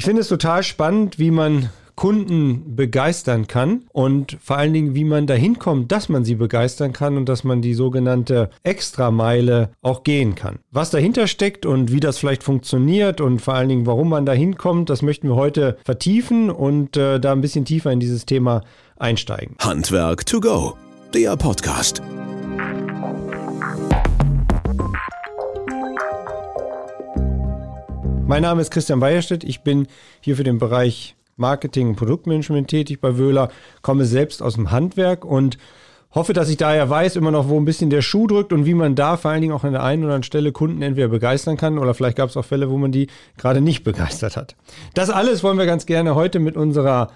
Ich finde es total spannend, wie man Kunden begeistern kann und vor allen Dingen, wie man dahin kommt, dass man sie begeistern kann und dass man die sogenannte Extrameile auch gehen kann. Was dahinter steckt und wie das vielleicht funktioniert und vor allen Dingen, warum man dahin kommt, das möchten wir heute vertiefen und äh, da ein bisschen tiefer in dieses Thema einsteigen. Handwerk to go, der Podcast. Mein Name ist Christian Weierstedt. Ich bin hier für den Bereich Marketing und Produktmanagement tätig bei Wöhler, komme selbst aus dem Handwerk und hoffe, dass ich daher weiß immer noch, wo ein bisschen der Schuh drückt und wie man da vor allen Dingen auch an der einen oder anderen Stelle Kunden entweder begeistern kann oder vielleicht gab es auch Fälle, wo man die gerade nicht begeistert hat. Das alles wollen wir ganz gerne heute mit unserer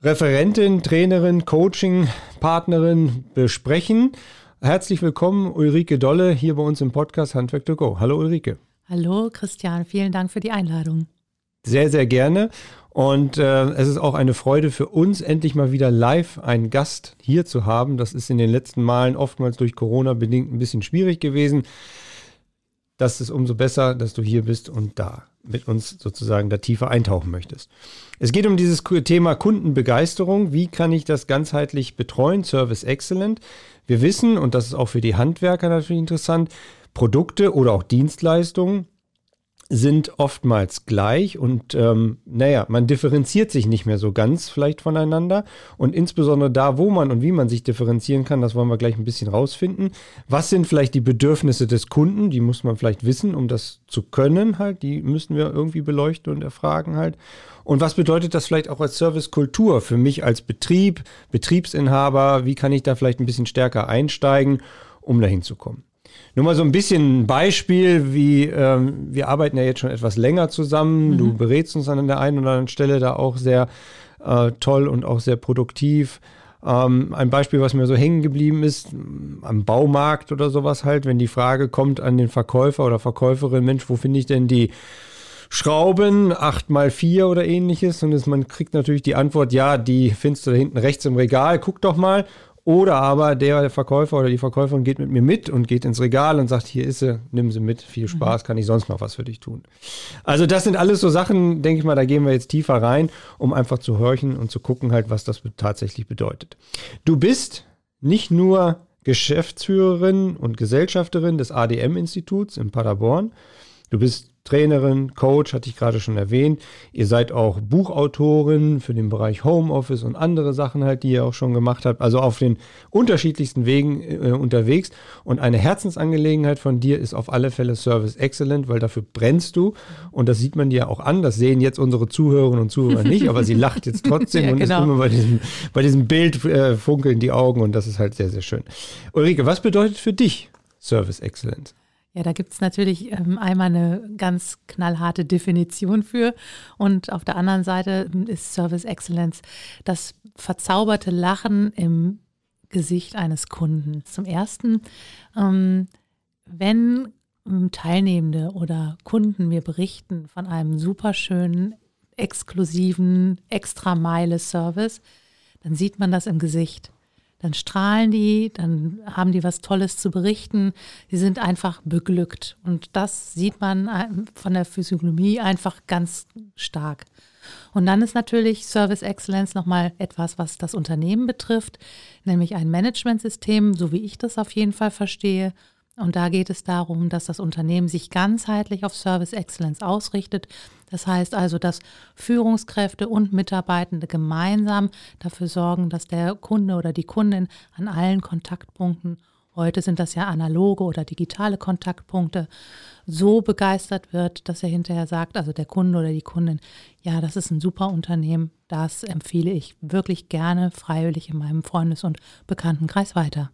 Referentin, Trainerin, Coaching, Partnerin besprechen. Herzlich willkommen, Ulrike Dolle, hier bei uns im Podcast Handwerk to Go. Hallo Ulrike. Hallo Christian, vielen Dank für die Einladung. Sehr, sehr gerne. Und äh, es ist auch eine Freude für uns, endlich mal wieder live einen Gast hier zu haben. Das ist in den letzten Malen oftmals durch Corona bedingt ein bisschen schwierig gewesen. Das ist umso besser, dass du hier bist und da mit uns sozusagen da tiefer eintauchen möchtest. Es geht um dieses Thema Kundenbegeisterung. Wie kann ich das ganzheitlich betreuen? Service Excellent. Wir wissen, und das ist auch für die Handwerker natürlich interessant, Produkte oder auch Dienstleistungen sind oftmals gleich und ähm, naja, man differenziert sich nicht mehr so ganz vielleicht voneinander und insbesondere da, wo man und wie man sich differenzieren kann, das wollen wir gleich ein bisschen rausfinden. Was sind vielleicht die Bedürfnisse des Kunden? Die muss man vielleicht wissen, um das zu können halt. Die müssen wir irgendwie beleuchten und erfragen halt. Und was bedeutet das vielleicht auch als Servicekultur für mich als Betrieb, Betriebsinhaber? Wie kann ich da vielleicht ein bisschen stärker einsteigen, um dahin zu kommen? Nur mal so ein bisschen ein Beispiel, wie ähm, wir arbeiten ja jetzt schon etwas länger zusammen. Mhm. Du berätst uns an der einen oder anderen Stelle da auch sehr äh, toll und auch sehr produktiv. Ähm, ein Beispiel, was mir so hängen geblieben ist, am Baumarkt oder sowas halt, wenn die Frage kommt an den Verkäufer oder Verkäuferin, Mensch, wo finde ich denn die Schrauben, 8x4 oder ähnliches. Und man kriegt natürlich die Antwort, ja, die findest du da hinten rechts im Regal, guck doch mal. Oder aber der Verkäufer oder die Verkäuferin geht mit mir mit und geht ins Regal und sagt, hier ist sie, nimm sie mit, viel Spaß, kann ich sonst noch was für dich tun. Also das sind alles so Sachen, denke ich mal, da gehen wir jetzt tiefer rein, um einfach zu horchen und zu gucken halt, was das tatsächlich bedeutet. Du bist nicht nur Geschäftsführerin und Gesellschafterin des ADM-Instituts in Paderborn, du bist Trainerin, Coach, hatte ich gerade schon erwähnt. Ihr seid auch Buchautorin für den Bereich Homeoffice und andere Sachen halt, die ihr auch schon gemacht habt. Also auf den unterschiedlichsten Wegen äh, unterwegs. Und eine Herzensangelegenheit von dir ist auf alle Fälle Service Excellent, weil dafür brennst du. Und das sieht man dir auch an. Das sehen jetzt unsere Zuhörerinnen und Zuhörer nicht, aber sie lacht jetzt trotzdem ja, und genau. ist immer bei diesem, bei diesem Bild äh, funkeln die Augen und das ist halt sehr, sehr schön. Ulrike, was bedeutet für dich Service Excellence? Ja, da gibt es natürlich ähm, einmal eine ganz knallharte Definition für und auf der anderen Seite ist Service Excellence das verzauberte Lachen im Gesicht eines Kunden. Zum Ersten, ähm, wenn ähm, Teilnehmende oder Kunden mir berichten von einem superschönen, exklusiven, extra Meile Service, dann sieht man das im Gesicht dann strahlen die, dann haben die was Tolles zu berichten. Die sind einfach beglückt. Und das sieht man äh, von der Physiognomie einfach ganz stark. Und dann ist natürlich Service Excellence nochmal etwas, was das Unternehmen betrifft, nämlich ein Managementsystem, so wie ich das auf jeden Fall verstehe. Und da geht es darum, dass das Unternehmen sich ganzheitlich auf Service Excellence ausrichtet. Das heißt also, dass Führungskräfte und Mitarbeitende gemeinsam dafür sorgen, dass der Kunde oder die Kundin an allen Kontaktpunkten, heute sind das ja analoge oder digitale Kontaktpunkte, so begeistert wird, dass er hinterher sagt, also der Kunde oder die Kundin, ja, das ist ein super Unternehmen, das empfehle ich wirklich gerne freiwillig in meinem Freundes- und Bekanntenkreis weiter.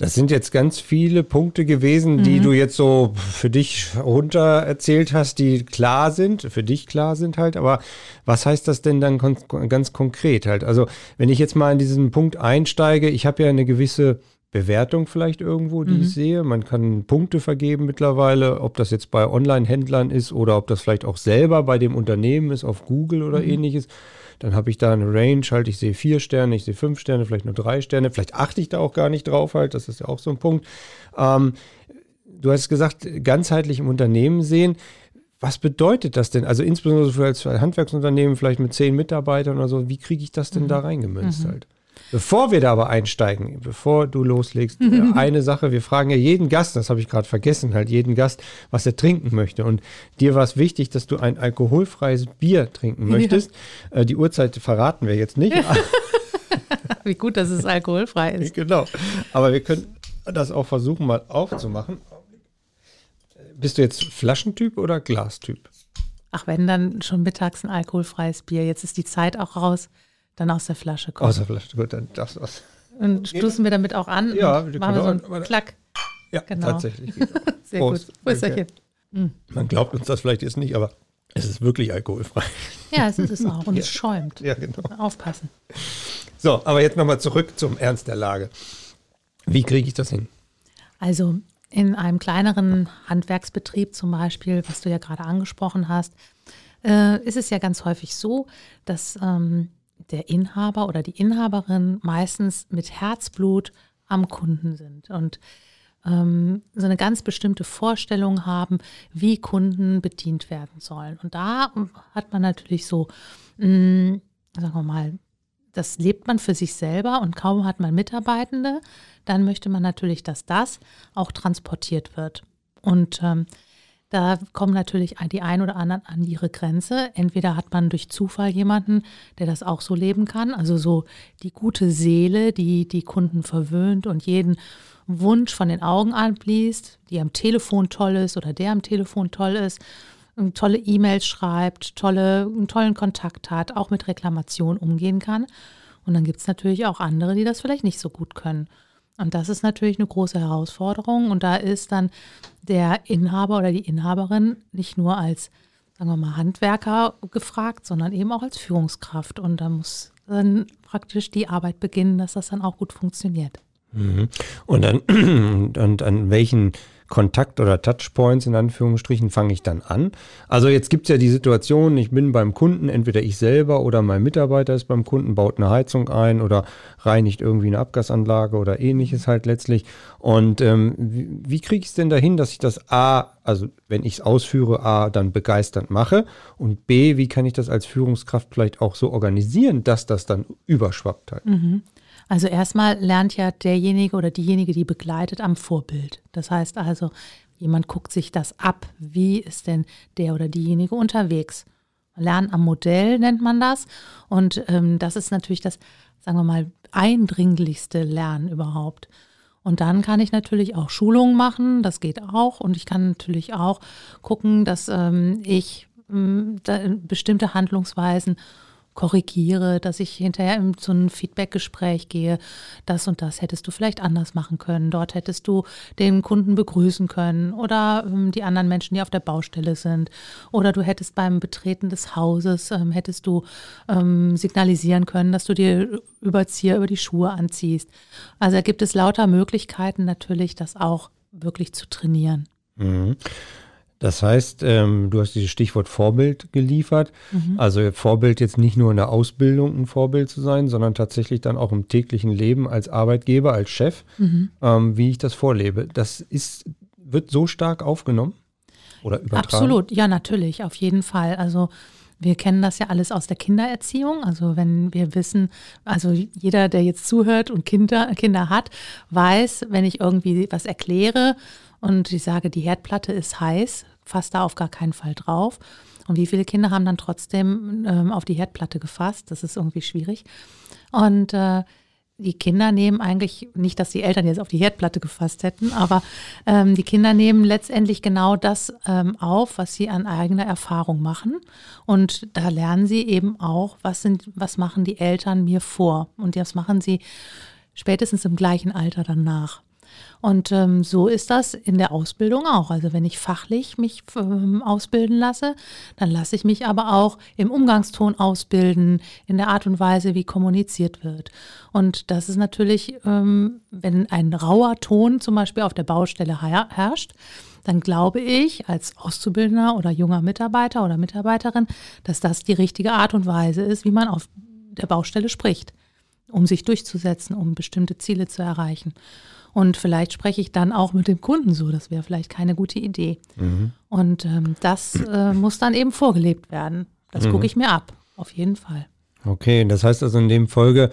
Das sind jetzt ganz viele Punkte gewesen, mhm. die du jetzt so für dich runter erzählt hast, die klar sind, für dich klar sind halt. Aber was heißt das denn dann ganz konkret halt? Also wenn ich jetzt mal in diesen Punkt einsteige, ich habe ja eine gewisse Bewertung vielleicht irgendwo, die mhm. ich sehe. Man kann Punkte vergeben mittlerweile, ob das jetzt bei Online-Händlern ist oder ob das vielleicht auch selber bei dem Unternehmen ist, auf Google oder mhm. ähnliches. Dann habe ich da eine Range, halt, ich sehe vier Sterne, ich sehe fünf Sterne, vielleicht nur drei Sterne. Vielleicht achte ich da auch gar nicht drauf, halt, das ist ja auch so ein Punkt. Ähm, du hast gesagt, ganzheitlich im Unternehmen sehen. was bedeutet das denn? Also insbesondere für als Handwerksunternehmen, vielleicht mit zehn Mitarbeitern oder so, wie kriege ich das denn mhm. da reingemünzt mhm. halt? Bevor wir da aber einsteigen, bevor du loslegst, äh, eine Sache, wir fragen ja jeden Gast, das habe ich gerade vergessen, halt jeden Gast, was er trinken möchte. Und dir war es wichtig, dass du ein alkoholfreies Bier trinken möchtest. Ja. Äh, die Uhrzeit verraten wir jetzt nicht. Wie gut, dass es alkoholfrei ist. Genau. Aber wir können das auch versuchen, mal aufzumachen. Bist du jetzt Flaschentyp oder Glastyp? Ach, wenn dann schon mittags ein alkoholfreies Bier. Jetzt ist die Zeit auch raus. Dann aus der Flasche kommen. Aus der Flasche, gut, dann das was. Und stoßen wir damit auch an? Ja, wir machen wir so einen Klack. Ja, genau. tatsächlich. Sehr Prost. gut. Prösterchen. Mhm. Man glaubt uns das vielleicht jetzt nicht, aber es ist wirklich alkoholfrei. Ja, es ist es auch und ja. es schäumt. Ja, genau. Aufpassen. So, aber jetzt nochmal zurück zum Ernst der Lage. Wie kriege ich das hin? Also in einem kleineren Handwerksbetrieb zum Beispiel, was du ja gerade angesprochen hast, äh, ist es ja ganz häufig so, dass ähm, der Inhaber oder die Inhaberin meistens mit Herzblut am Kunden sind und ähm, so eine ganz bestimmte Vorstellung haben, wie Kunden bedient werden sollen. Und da hat man natürlich so, mh, mm, sagen wir mal, das lebt man für sich selber und kaum hat man Mitarbeitende, dann möchte man natürlich, dass das auch transportiert wird. Und ähm, da kommen natürlich die ein oder anderen an ihre Grenze. Entweder hat man durch Zufall jemanden, der das auch so leben kann, also so die gute Seele, die die Kunden verwöhnt und jeden Wunsch von den Augen anbliest, die am Telefon toll ist oder der am Telefon toll ist, tolle E-Mails schreibt, tolle, einen tollen Kontakt hat, auch mit Reklamation umgehen kann. Und dann gibt es natürlich auch andere, die das vielleicht nicht so gut können. Und das ist natürlich eine große Herausforderung. Und da ist dann der Inhaber oder die Inhaberin nicht nur als, sagen wir mal, Handwerker gefragt, sondern eben auch als Führungskraft. Und da muss dann praktisch die Arbeit beginnen, dass das dann auch gut funktioniert. Mhm. Und, dann, und an welchen Kontakt- oder Touchpoints in Anführungsstrichen fange ich dann an. Also jetzt gibt es ja die Situation, ich bin beim Kunden, entweder ich selber oder mein Mitarbeiter ist beim Kunden, baut eine Heizung ein oder reinigt irgendwie eine Abgasanlage oder ähnliches halt letztlich. Und ähm, wie, wie kriege ich es denn dahin, dass ich das A, also wenn ich es ausführe, A, dann begeisternd mache und B, wie kann ich das als Führungskraft vielleicht auch so organisieren, dass das dann überschwappt halt? Mhm. Also erstmal lernt ja derjenige oder diejenige, die begleitet, am Vorbild. Das heißt also, jemand guckt sich das ab. Wie ist denn der oder diejenige unterwegs? Lernen am Modell nennt man das. Und ähm, das ist natürlich das, sagen wir mal, eindringlichste Lernen überhaupt. Und dann kann ich natürlich auch Schulungen machen, das geht auch. Und ich kann natürlich auch gucken, dass ähm, ich ähm, bestimmte Handlungsweisen korrigiere, dass ich hinterher in so ein Feedbackgespräch gehe, das und das hättest du vielleicht anders machen können, dort hättest du den Kunden begrüßen können oder ähm, die anderen Menschen, die auf der Baustelle sind oder du hättest beim Betreten des Hauses, ähm, hättest du ähm, signalisieren können, dass du dir Überzieher über die Schuhe anziehst. Also da gibt es lauter Möglichkeiten natürlich, das auch wirklich zu trainieren. Mhm. Das heißt, ähm, du hast dieses Stichwort Vorbild geliefert. Mhm. Also Vorbild jetzt nicht nur in der Ausbildung ein Vorbild zu sein, sondern tatsächlich dann auch im täglichen Leben als Arbeitgeber, als Chef, mhm. ähm, wie ich das vorlebe. Das ist, wird so stark aufgenommen oder übertragen? Absolut, ja, natürlich, auf jeden Fall. Also wir kennen das ja alles aus der Kindererziehung. Also wenn wir wissen, also jeder, der jetzt zuhört und Kinder, Kinder hat, weiß, wenn ich irgendwie was erkläre und ich sage, die Herdplatte ist heiß, fasst da auf gar keinen Fall drauf. Und wie viele Kinder haben dann trotzdem ähm, auf die Herdplatte gefasst? Das ist irgendwie schwierig. Und äh, die Kinder nehmen eigentlich, nicht, dass die Eltern jetzt auf die Herdplatte gefasst hätten, aber ähm, die Kinder nehmen letztendlich genau das ähm, auf, was sie an eigener Erfahrung machen. Und da lernen sie eben auch, was sind, was machen die Eltern mir vor. Und das machen sie spätestens im gleichen Alter danach. Und ähm, so ist das in der Ausbildung auch. Also wenn ich fachlich mich ähm, ausbilden lasse, dann lasse ich mich aber auch im Umgangston ausbilden, in der Art und Weise, wie kommuniziert wird. Und das ist natürlich, ähm, wenn ein rauer Ton zum Beispiel auf der Baustelle herrscht, dann glaube ich als Auszubildender oder junger Mitarbeiter oder Mitarbeiterin, dass das die richtige Art und Weise ist, wie man auf der Baustelle spricht. um sich durchzusetzen, um bestimmte Ziele zu erreichen. Und vielleicht spreche ich dann auch mit dem Kunden so, das wäre vielleicht keine gute Idee. Mhm. Und ähm, das äh, muss dann eben vorgelebt werden. Das mhm. gucke ich mir ab, auf jeden Fall. Okay, das heißt also in dem Folge,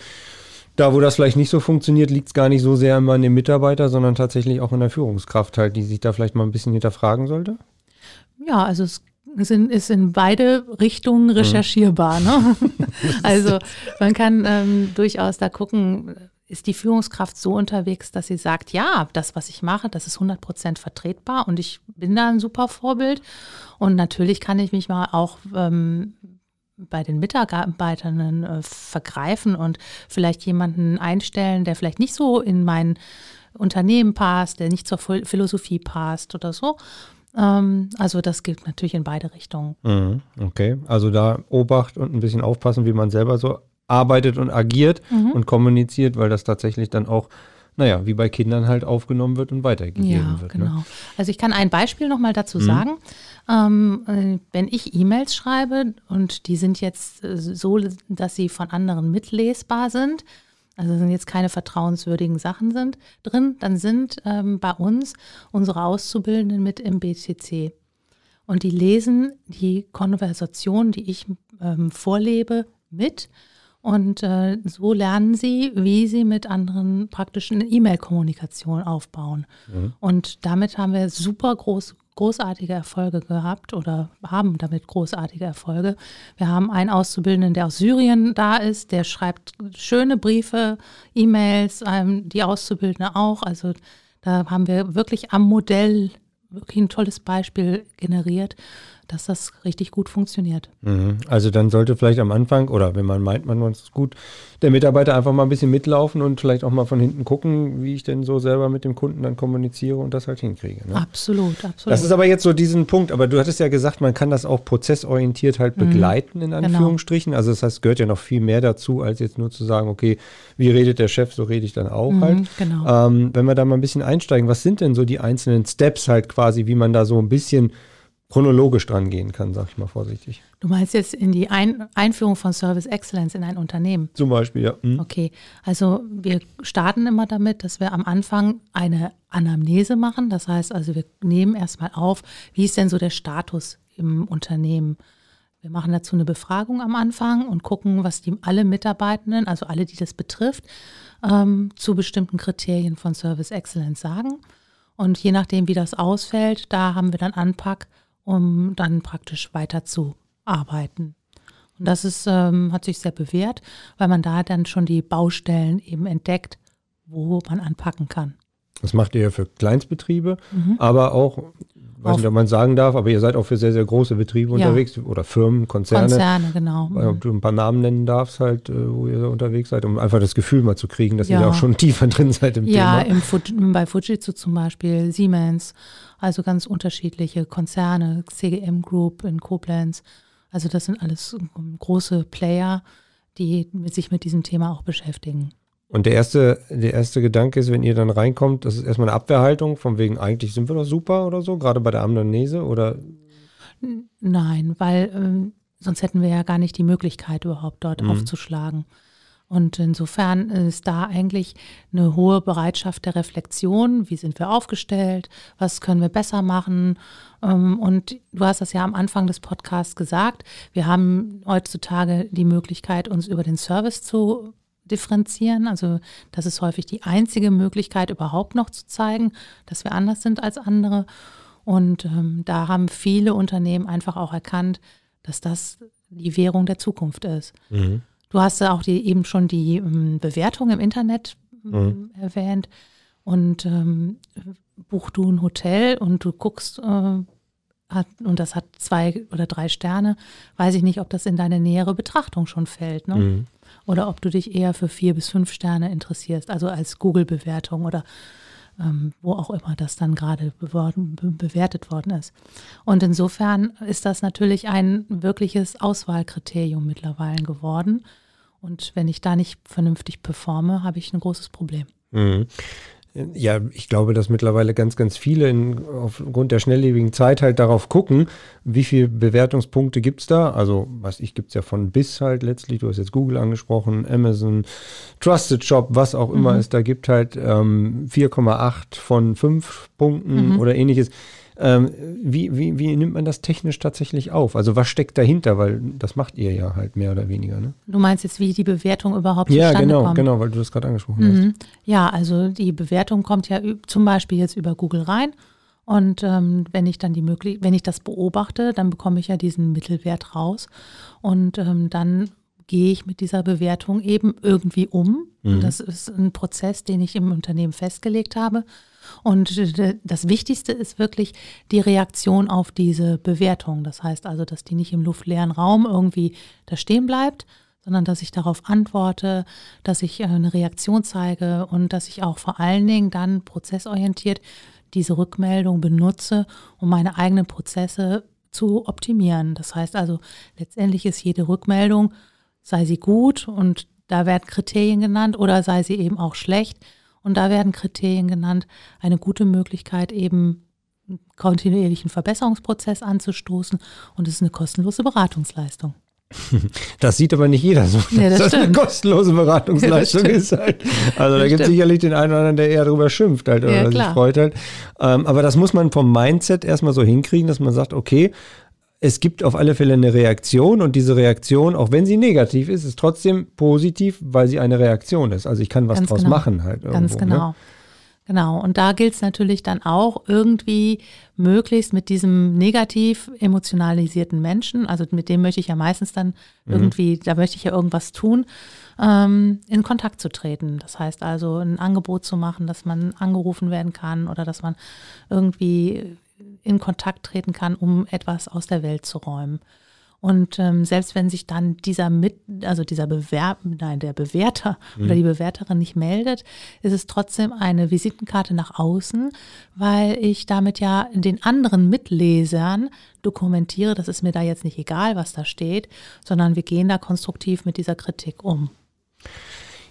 da wo das vielleicht nicht so funktioniert, liegt es gar nicht so sehr immer an dem Mitarbeiter, sondern tatsächlich auch in der Führungskraft halt, die sich da vielleicht mal ein bisschen hinterfragen sollte? Ja, also es sind, ist in beide Richtungen mhm. recherchierbar. Ne? also man kann ähm, durchaus da gucken, ist die Führungskraft so unterwegs, dass sie sagt, ja, das, was ich mache, das ist 100 Prozent vertretbar und ich bin da ein super Vorbild. Und natürlich kann ich mich mal auch ähm, bei den Mitarbeitern äh, vergreifen und vielleicht jemanden einstellen, der vielleicht nicht so in mein Unternehmen passt, der nicht zur Philosophie passt oder so. Ähm, also das gilt natürlich in beide Richtungen. Mhm, okay, also da Obacht und ein bisschen aufpassen, wie man selber so arbeitet und agiert mhm. und kommuniziert, weil das tatsächlich dann auch, naja, wie bei Kindern halt aufgenommen wird und weitergegeben ja, wird. Ne? Genau. Ne? Also ich kann ein Beispiel nochmal dazu mhm. sagen. Ähm, äh, wenn ich E-Mails schreibe und die sind jetzt äh, so, dass sie von anderen mitlesbar sind, also sind jetzt keine vertrauenswürdigen Sachen sind drin, dann sind ähm, bei uns unsere Auszubildenden mit im BCC. Und die lesen die Konversation, die ich ähm, vorlebe, mit und äh, so lernen sie, wie sie mit anderen praktischen E-Mail-Kommunikation aufbauen. Mhm. Und damit haben wir super groß, großartige Erfolge gehabt oder haben damit großartige Erfolge. Wir haben einen Auszubildenden, der aus Syrien da ist, der schreibt schöne Briefe, E-Mails, ähm, die Auszubildende auch. Also da haben wir wirklich am Modell wirklich ein tolles Beispiel generiert dass das richtig gut funktioniert. Mhm. Also dann sollte vielleicht am Anfang oder wenn man meint, man ist gut, der Mitarbeiter einfach mal ein bisschen mitlaufen und vielleicht auch mal von hinten gucken, wie ich denn so selber mit dem Kunden dann kommuniziere und das halt hinkriege. Ne? Absolut, absolut. Das ist aber jetzt so diesen Punkt, aber du hattest ja gesagt, man kann das auch prozessorientiert halt mhm. begleiten, in genau. Anführungsstrichen. Genau. Also das heißt, gehört ja noch viel mehr dazu, als jetzt nur zu sagen, okay, wie redet der Chef, so rede ich dann auch mhm, halt. Genau. Ähm, wenn wir da mal ein bisschen einsteigen, was sind denn so die einzelnen Steps halt quasi, wie man da so ein bisschen chronologisch dran gehen kann, sag ich mal vorsichtig. Du meinst jetzt in die ein Einführung von Service Excellence in ein Unternehmen? Zum Beispiel, ja. Mhm. Okay, also wir starten immer damit, dass wir am Anfang eine Anamnese machen. Das heißt also, wir nehmen erstmal auf, wie ist denn so der Status im Unternehmen? Wir machen dazu eine Befragung am Anfang und gucken, was die alle Mitarbeitenden, also alle, die das betrifft, ähm, zu bestimmten Kriterien von Service Excellence sagen. Und je nachdem, wie das ausfällt, da haben wir dann Anpack um dann praktisch weiterzuarbeiten. Und das ist, ähm, hat sich sehr bewährt, weil man da dann schon die Baustellen eben entdeckt, wo man anpacken kann. Das macht ihr ja für Kleinstbetriebe, mhm. aber auch, weiß nicht, ob man sagen darf, aber ihr seid auch für sehr, sehr große Betriebe ja. unterwegs oder Firmen, Konzerne. Konzerne, genau. Weil, ob du ein paar Namen nennen darfst, halt, äh, wo ihr unterwegs seid, um einfach das Gefühl mal zu kriegen, dass ja. ihr da auch schon tiefer drin seid im ja, Thema. Ja, bei Fujitsu zum Beispiel, Siemens, also ganz unterschiedliche Konzerne, CGM Group in Koblenz. Also das sind alles große Player, die sich mit diesem Thema auch beschäftigen. Und der erste, der erste Gedanke ist, wenn ihr dann reinkommt, das ist erstmal eine Abwehrhaltung, von wegen eigentlich sind wir doch super oder so, gerade bei der Amnese oder? Nein, weil ähm, sonst hätten wir ja gar nicht die Möglichkeit, überhaupt dort mhm. aufzuschlagen. Und insofern ist da eigentlich eine hohe Bereitschaft der Reflexion. Wie sind wir aufgestellt? Was können wir besser machen? Ähm, und du hast das ja am Anfang des Podcasts gesagt. Wir haben heutzutage die Möglichkeit, uns über den Service zu differenzieren. Also das ist häufig die einzige Möglichkeit, überhaupt noch zu zeigen, dass wir anders sind als andere. Und ähm, da haben viele Unternehmen einfach auch erkannt, dass das die Währung der Zukunft ist. Mhm. Du hast ja auch die, eben schon die ähm, Bewertung im Internet ähm, mhm. erwähnt. Und ähm, buch du ein Hotel und du guckst, äh, hat, und das hat zwei oder drei Sterne, weiß ich nicht, ob das in deine nähere Betrachtung schon fällt. Ne? Mhm. Oder ob du dich eher für vier bis fünf Sterne interessierst, also als Google-Bewertung oder ähm, wo auch immer das dann gerade bewertet worden ist. Und insofern ist das natürlich ein wirkliches Auswahlkriterium mittlerweile geworden. Und wenn ich da nicht vernünftig performe, habe ich ein großes Problem. Mhm. Ja, ich glaube, dass mittlerweile ganz, ganz viele in, aufgrund der schnelllebigen Zeit halt darauf gucken, wie viele Bewertungspunkte gibt es da. Also, was ich, gibt es ja von bis halt letztlich. Du hast jetzt Google angesprochen, Amazon, Trusted Shop, was auch immer mhm. es da gibt, halt ähm, 4,8 von 5 Punkten mhm. oder ähnliches. Ähm, wie, wie, wie nimmt man das technisch tatsächlich auf? Also was steckt dahinter? Weil das macht ihr ja halt mehr oder weniger. Ne? Du meinst jetzt, wie die Bewertung überhaupt ja, zustande genau, kommt? Ja, genau, weil du das gerade angesprochen mhm. hast. Ja, also die Bewertung kommt ja zum Beispiel jetzt über Google rein. Und ähm, wenn ich dann die möglich, wenn ich das beobachte, dann bekomme ich ja diesen Mittelwert raus. Und ähm, dann gehe ich mit dieser Bewertung eben irgendwie um. Mhm. Das ist ein Prozess, den ich im Unternehmen festgelegt habe. Und das Wichtigste ist wirklich die Reaktion auf diese Bewertung. Das heißt also, dass die nicht im luftleeren Raum irgendwie da stehen bleibt, sondern dass ich darauf antworte, dass ich äh, eine Reaktion zeige und dass ich auch vor allen Dingen dann prozessorientiert diese Rückmeldung benutze, um meine eigenen Prozesse zu optimieren. Das heißt also, letztendlich ist jede Rückmeldung, sei sie gut und da werden Kriterien genannt oder sei sie eben auch schlecht, und da werden Kriterien genannt, eine gute Möglichkeit eben einen kontinuierlichen Verbesserungsprozess anzustoßen und es ist eine kostenlose Beratungsleistung. Das sieht aber nicht jeder so, ja, das, das eine kostenlose Beratungsleistung ja, ist halt. Also da gibt es sicherlich den einen oder anderen, der eher darüber schimpft halt oder ja, sich freut halt. Ähm, aber das muss man vom Mindset erstmal so hinkriegen, dass man sagt, okay, es gibt auf alle Fälle eine Reaktion und diese Reaktion, auch wenn sie negativ ist, ist trotzdem positiv, weil sie eine Reaktion ist. Also ich kann was Ganz draus genau. machen halt. Irgendwo, Ganz genau. Ne? Genau. Und da gilt es natürlich dann auch irgendwie möglichst mit diesem negativ emotionalisierten Menschen, also mit dem möchte ich ja meistens dann mhm. irgendwie, da möchte ich ja irgendwas tun, ähm, in Kontakt zu treten. Das heißt also ein Angebot zu machen, dass man angerufen werden kann oder dass man irgendwie in Kontakt treten kann, um etwas aus der Welt zu räumen. Und ähm, selbst wenn sich dann dieser mit, also dieser Bewerb, nein, der Bewerter mhm. oder die Bewerterin nicht meldet, ist es trotzdem eine Visitenkarte nach außen, weil ich damit ja den anderen Mitlesern dokumentiere, das ist mir da jetzt nicht egal, was da steht, sondern wir gehen da konstruktiv mit dieser Kritik um.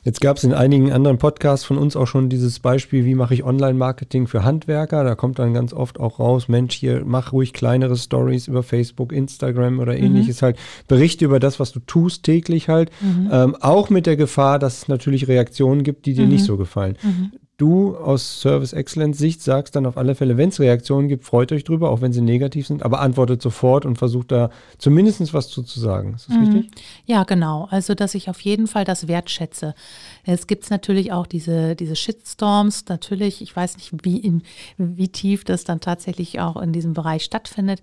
Jetzt gab es in einigen anderen Podcasts von uns auch schon dieses Beispiel, wie mache ich Online-Marketing für Handwerker. Da kommt dann ganz oft auch raus, Mensch, hier mach ruhig kleinere Stories über Facebook, Instagram oder mhm. ähnliches halt. Berichte über das, was du tust täglich halt. Mhm. Ähm, auch mit der Gefahr, dass es natürlich Reaktionen gibt, die dir mhm. nicht so gefallen. Du aus Service Excellence Sicht sagst dann auf alle Fälle, wenn es Reaktionen gibt, freut euch drüber, auch wenn sie negativ sind, aber antwortet sofort und versucht da zumindest was zu, zu sagen. Ist das mhm. richtig? Ja, genau. Also, dass ich auf jeden Fall das wertschätze. Es gibt natürlich auch diese, diese Shitstorms, natürlich, ich weiß nicht, wie, in, wie tief das dann tatsächlich auch in diesem Bereich stattfindet.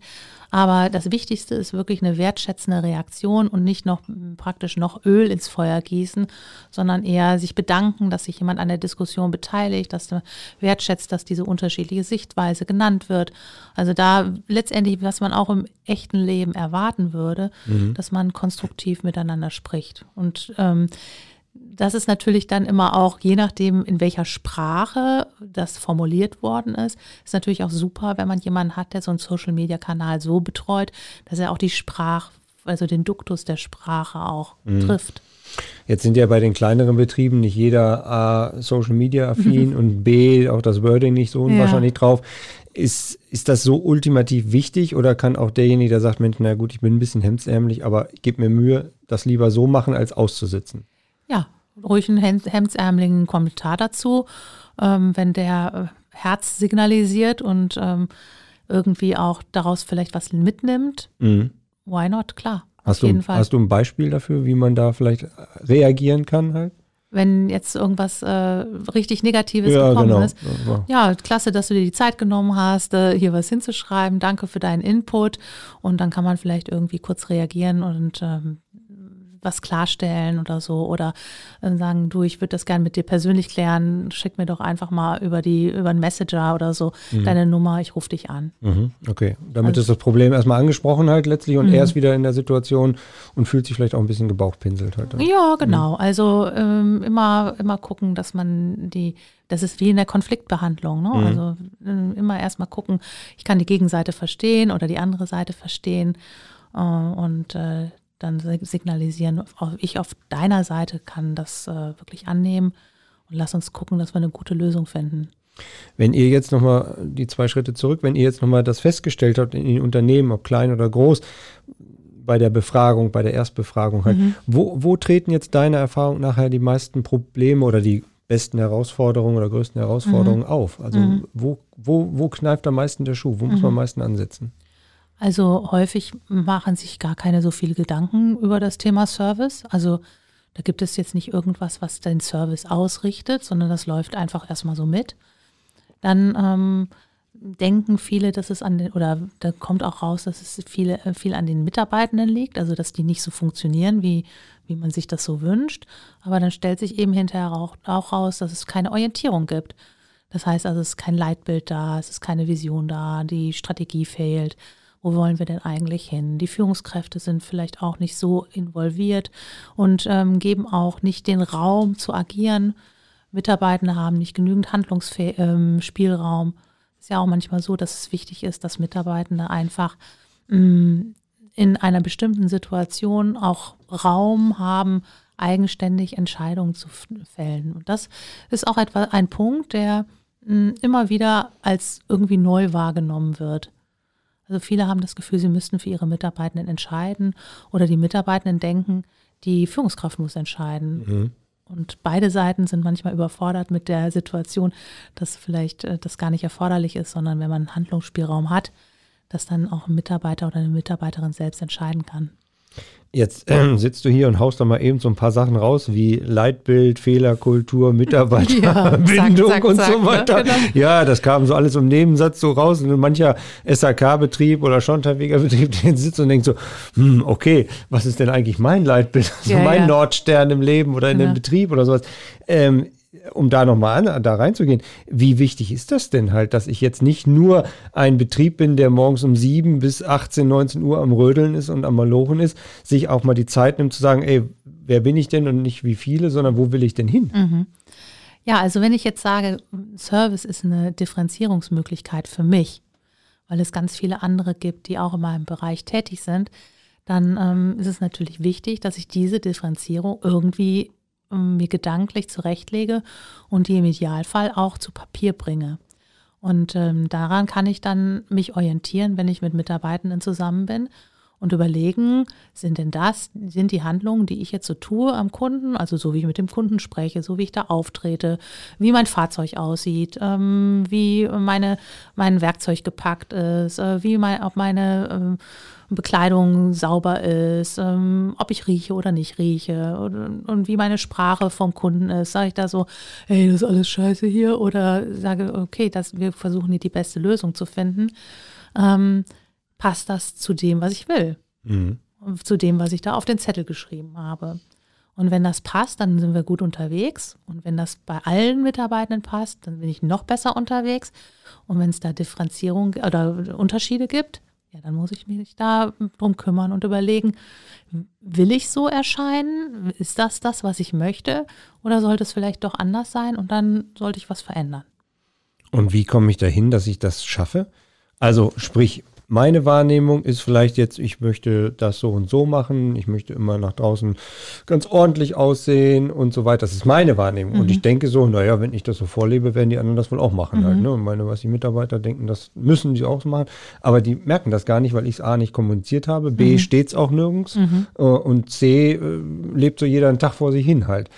Aber das Wichtigste ist wirklich eine wertschätzende Reaktion und nicht noch praktisch noch Öl ins Feuer gießen, sondern eher sich bedanken, dass sich jemand an der Diskussion beteiligt, dass du wertschätzt, dass diese unterschiedliche Sichtweise genannt wird. Also da letztendlich, was man auch im echten Leben erwarten würde, mhm. dass man konstruktiv miteinander spricht. Und ähm, das ist natürlich dann immer auch, je nachdem, in welcher Sprache das formuliert worden ist, ist natürlich auch super, wenn man jemanden hat, der so einen Social-Media-Kanal so betreut, dass er auch die Sprache, also den Duktus der Sprache auch mhm. trifft. Jetzt sind ja bei den kleineren Betrieben nicht jeder A, Social Media affin und B, auch das Wording nicht so unwahrscheinlich ja. drauf. Ist, ist das so ultimativ wichtig oder kann auch derjenige, der sagt, Mensch, na gut, ich bin ein bisschen hemdsärmlich, aber ich gebe mir Mühe, das lieber so machen, als auszusitzen? Ja, ruhig einen hemdsärmeligen Kommentar dazu, ähm, wenn der äh, Herz signalisiert und ähm, irgendwie auch daraus vielleicht was mitnimmt. Mhm. Why not? Klar. Hast du, hast du ein Beispiel dafür, wie man da vielleicht reagieren kann halt? wenn jetzt irgendwas äh, richtig Negatives ja, gekommen genau. ist. Ja, klasse, dass du dir die Zeit genommen hast, äh, hier was hinzuschreiben. Danke für deinen Input. Und dann kann man vielleicht irgendwie kurz reagieren und ähm, was klarstellen oder so oder äh, sagen, du, ich würde das gerne mit dir persönlich klären, schick mir doch einfach mal über die über einen Messenger oder so mhm. deine Nummer, ich rufe dich an. Mhm. Okay, damit also, ist das Problem erstmal angesprochen halt letztlich und mhm. er ist wieder in der Situation und fühlt sich vielleicht auch ein bisschen gebauchpinselt halt. Ja, genau. Mhm. Also ähm, immer immer gucken, dass man die das ist wie in der Konfliktbehandlung. Ne? Mhm. Also äh, immer erstmal gucken, ich kann die Gegenseite verstehen oder die andere Seite verstehen. Äh, und äh, dann signalisieren, ich auf deiner Seite kann das äh, wirklich annehmen und lass uns gucken, dass wir eine gute Lösung finden. Wenn ihr jetzt nochmal die zwei Schritte zurück, wenn ihr jetzt nochmal das festgestellt habt in den Unternehmen, ob klein oder groß, bei der Befragung, bei der Erstbefragung halt, mhm. wo, wo treten jetzt deiner Erfahrung nachher die meisten Probleme oder die besten Herausforderungen oder größten Herausforderungen mhm. auf? Also mhm. wo, wo, wo kneift am meisten der Schuh? Wo muss man am mhm. meisten ansetzen? Also häufig machen sich gar keine so viele Gedanken über das Thema Service. Also da gibt es jetzt nicht irgendwas, was den Service ausrichtet, sondern das läuft einfach erstmal so mit. Dann ähm, denken viele, dass es an den, oder da kommt auch raus, dass es viele, äh, viel an den Mitarbeitenden liegt, also dass die nicht so funktionieren, wie, wie man sich das so wünscht. Aber dann stellt sich eben hinterher auch, auch raus, dass es keine Orientierung gibt. Das heißt also, es ist kein Leitbild da, es ist keine Vision da, die Strategie fehlt. Wo wollen wir denn eigentlich hin? Die Führungskräfte sind vielleicht auch nicht so involviert und ähm, geben auch nicht den Raum zu agieren. Mitarbeitende haben nicht genügend Handlungsspielraum. Ähm, ist ja auch manchmal so, dass es wichtig ist, dass Mitarbeitende einfach mh, mm, in einer bestimmten Situation auch Raum haben, eigenständig Entscheidungen zu fällen. Und das ist auch etwa ein Punkt, der mh, mm, immer wieder als irgendwie neu wahrgenommen wird. Also viele haben das Gefühl, sie müssten für ihre Mitarbeitenden entscheiden oder die Mitarbeitenden denken, die Führungskraft muss entscheiden. Mhm. Und beide Seiten sind manchmal überfordert mit der Situation, dass vielleicht äh, das gar nicht erforderlich ist, sondern wenn man Handlungsspielraum hat, dass dann auch ein Mitarbeiter oder eine Mitarbeiterin selbst entscheiden kann. Jetzt äh, sitzt du hier und haust doch mal eben so ein paar Sachen raus, wie Leitbild, Fehlerkultur, Mitarbeiterbindung ja, und zack, so ne? weiter. Ne? Genau. Ja, das kam so alles im Nebensatz so raus. Und mancher SAK-Betrieb oder Schonterweger-Betrieb, der sitzt und denkt so, hm, okay, was ist denn eigentlich mein Leitbild? Also ja, mein ja. Nordstern im Leben oder in dem Betrieb oder sowas. Ähm, um da nochmal da reinzugehen, wie wichtig ist das denn halt, dass ich jetzt nicht nur ein Betrieb bin, der morgens um 7 bis 18, 19 Uhr am Rödeln ist und am Malochen ist, sich auch mal die Zeit nimmt zu sagen, ey, wer bin ich denn und nicht wie viele, sondern wo will ich denn hin? Mhm. Ja, also wenn ich jetzt sage, Service ist eine Differenzierungsmöglichkeit für mich, weil es ganz viele andere gibt, die auch in meinem Bereich tätig sind, dann ähm, ist es natürlich wichtig, dass ich diese Differenzierung irgendwie mir gedanklich zurechtlege und die im Idealfall auch zu Papier bringe. Und ähm, daran kann ich dann mich orientieren, wenn ich mit Mitarbeitenden zusammen bin und überlegen, sind denn das, sind die Handlungen, die ich jetzt so tue am Kunden, also so wie ich mit dem Kunden spreche, so wie ich da auftrete, wie mein Fahrzeug aussieht, ähm, wie meine, mein Werkzeug gepackt ist, äh, wie mein, ob meine äh, Bekleidung sauber ist, ähm, ob ich rieche oder nicht rieche und, und wie meine Sprache vom Kunden ist. Sage ich da so, hey, das ist alles scheiße hier oder sage, okay, das, wir versuchen hier die beste Lösung zu finden. Ähm, passt das zu dem, was ich will? Mhm. Zu dem, was ich da auf den Zettel geschrieben habe. Und wenn das passt, dann sind wir gut unterwegs. Und wenn das bei allen Mitarbeitenden passt, dann bin ich noch besser unterwegs. Und wenn es da Differenzierung oder Unterschiede gibt, ja, dann muss ich mich da drum kümmern und überlegen, will ich so erscheinen? Ist das das, was ich möchte? Oder sollte es vielleicht doch anders sein und dann sollte ich was verändern? Und wie komme ich dahin, dass ich das schaffe? Also sprich, meine Wahrnehmung ist vielleicht jetzt, ich möchte das so und so machen, ich möchte immer nach draußen ganz ordentlich aussehen und so weiter. Das ist meine Wahrnehmung. Mhm. Und ich denke so, naja, wenn ich das so vorlebe, werden die anderen das wohl auch machen mhm. halt. Ne? Und meine, was die Mitarbeiter denken, das müssen sie auch so machen. Aber die merken das gar nicht, weil ich es A nicht kommuniziert habe, B mhm. steht es auch nirgends mhm. äh, und C äh, lebt so jeder einen Tag vor sich hin halt.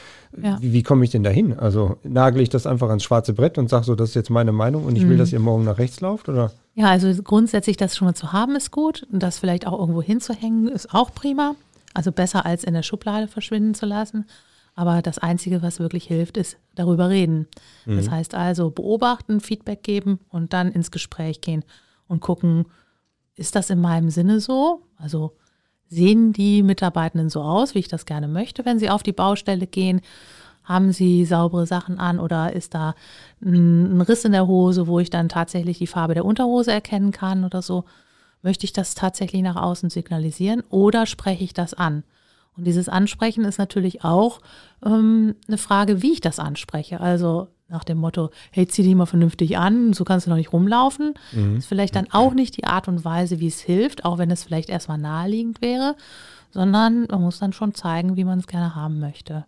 Ja. Wie, wie komme ich denn da hin? Also nagel ich das einfach ans schwarze Brett und sage so, das ist jetzt meine Meinung und ich will, mhm. dass ihr morgen nach rechts lauft, oder? Ja, also grundsätzlich das schon mal zu haben ist gut und das vielleicht auch irgendwo hinzuhängen ist auch prima. Also besser als in der Schublade verschwinden zu lassen. Aber das Einzige, was wirklich hilft, ist darüber reden. Mhm. Das heißt also beobachten, Feedback geben und dann ins Gespräch gehen und gucken, ist das in meinem Sinne so? Also sehen die Mitarbeitenden so aus, wie ich das gerne möchte, wenn sie auf die Baustelle gehen? Haben sie saubere Sachen an oder ist da ein Riss in der Hose, wo ich dann tatsächlich die Farbe der Unterhose erkennen kann oder so? Möchte ich das tatsächlich nach außen signalisieren oder spreche ich das an? Und dieses Ansprechen ist natürlich auch ähm, eine Frage, wie ich das anspreche. Also nach dem Motto, hey, zieh dich mal vernünftig an, so kannst du noch nicht rumlaufen. Mhm. Ist vielleicht dann auch nicht die Art und Weise, wie es hilft, auch wenn es vielleicht erstmal naheliegend wäre, sondern man muss dann schon zeigen, wie man es gerne haben möchte.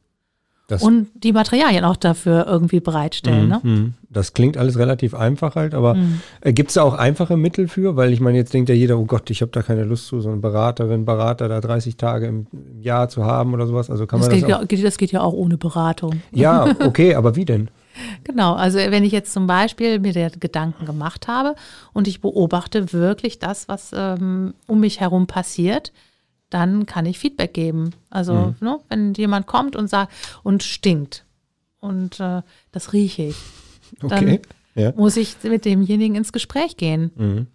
Das- und die Materialien auch dafür irgendwie bereitstellen. Ne? Mhm. Das klingt alles relativ einfach halt, aber Mhm. gibt es da auch einfache Mittel für? Weil ich meine, jetzt denkt ja jeder, oh Gott, ich habe da keine Lust zu, so eine Beraterin, Berater da 30 Tage im, Jahr zu haben oder sowas. Also kann Das man geht, das auch. geht- das geht ja auch ohne Beratung. Ja, okay, aber wie denn? Genau, also wenn ich jetzt zum Beispiel mir der Gedanken gemacht habe und ich beobachte wirklich das, was ähm, um mich herum passiert, dann kann ich Feedback geben. Also Mhm. ne, wenn jemand kommt und sagt und stinkt und äh, das rieche ich, Okay. Ja. muss ich mit demjenigen ins Gespräch gehen. Mhm.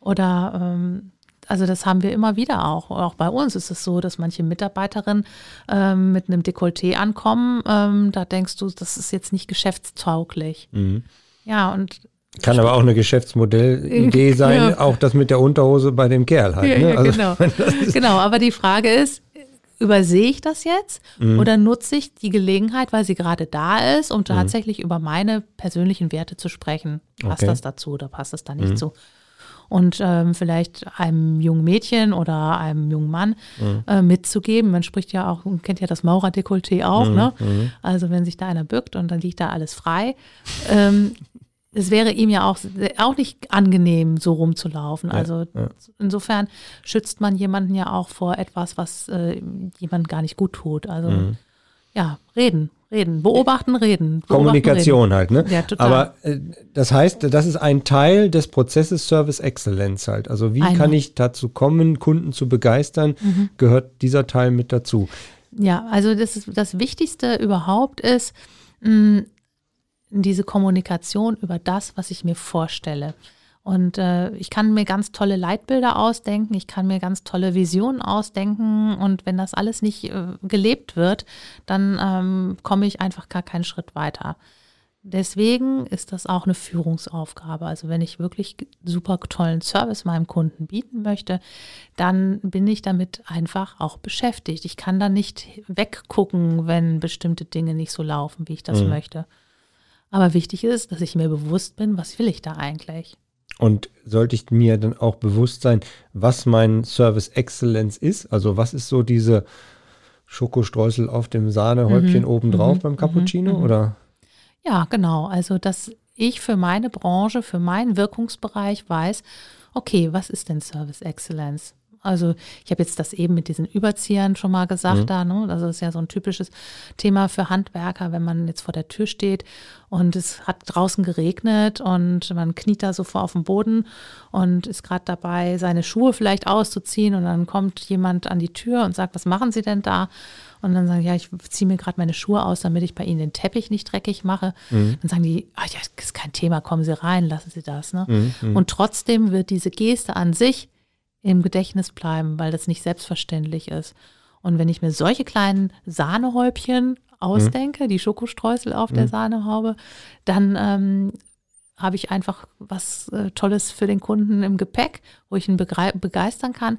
Oder ähm, also das haben wir immer wieder auch. Auch bei uns ist es so, dass manche Mitarbeiterinnen ähm, mit einem Dekolleté ankommen. Ähm, da denkst du, das ist jetzt nicht geschäftstauglich. Mhm. Ja, und Kann aber auch eine Geschäftsmodellidee sein, Ja. auch das mit der Unterhose bei dem Kerl halt. ja, ne? ja, Also, genau. genau, aber die Frage ist, übersehe ich das jetzt Mhm. oder nutze ich die Gelegenheit, weil sie gerade da ist, um tatsächlich über meine persönlichen Werte zu sprechen? Passt Okay. Mhm. das dazu oder passt das da nicht zu? Und ähm, vielleicht einem jungen Mädchen oder einem jungen Mann Mhm. äh, mitzugeben. Man spricht ja auch, man kennt ja das Maurerdekolleté auch, Mhm. ne? Also wenn sich da einer bückt und dann liegt da alles frei. Ähm, es wäre ihm ja auch, auch nicht angenehm, so rumzulaufen. Also ja. insofern schützt man jemanden ja auch vor etwas, was äh, jemand gar nicht gut tut. Also Mhm. ja, reden, reden, beobachten, reden. Beobachten, Kommunikation halt, ne? Ja, total. Aber äh, das heißt, das ist ein Teil des Prozesses Service Excellence halt. Also wie Einer. kann ich dazu kommen, Kunden zu begeistern, Mhm. gehört dieser Teil mit dazu. Reden. Ja, also das, ist, das Wichtigste überhaupt ist mh, diese Kommunikation über das, was ich mir vorstelle. Und äh, ich kann mir ganz tolle Leitbilder ausdenken, ich kann mir ganz tolle Visionen ausdenken und wenn das alles nicht äh, gelebt wird, dann ähm, komme ich einfach gar keinen Schritt weiter. Deswegen ist das auch eine Führungsaufgabe. Also wenn ich wirklich super tollen Service meinem Kunden bieten möchte, dann bin ich damit einfach auch beschäftigt. Ich kann da nicht weggucken, wenn bestimmte Dinge nicht so laufen, wie ich das möchte. Aber wichtig ist, dass ich mir bewusst bin, was will ich da eigentlich? Und sollte ich mir dann auch bewusst sein, was mein Service Excellence ist? Also was ist so diese Schokostreusel auf dem Sahnehäubchen obendrauf beim Cappuccino? Oder? Ja, genau. Also, dass ich für meine Branche, für meinen Wirkungsbereich weiß, okay, was ist denn Service Excellence? Also ich habe jetzt das eben mit diesen Überziehern schon mal gesagt da, ne? Also das ist ja so ein typisches Thema für Handwerker, wenn man jetzt vor der Tür steht und es hat draußen geregnet und man kniet da so vor auf dem Boden und ist gerade dabei, seine Schuhe vielleicht auszuziehen und dann kommt jemand an die Tür und sagt, was machen Sie denn da? Und dann sagen, ja, ich ziehe mir gerade meine Schuhe aus, damit ich bei Ihnen den Teppich nicht dreckig mache. Dann sagen die, ah ja, ist kein Thema, kommen Sie rein, lassen Sie das. Ne? Und trotzdem wird diese Geste an sich im Gedächtnis bleiben, weil das nicht selbstverständlich ist. Und wenn ich mir solche kleinen Sahnehäubchen ausdenke, die Schokostreusel auf der Sahnehaube, dann ähm, habe ich einfach was äh, Tolles für den Kunden im Gepäck, wo ich ihn begeistern kann.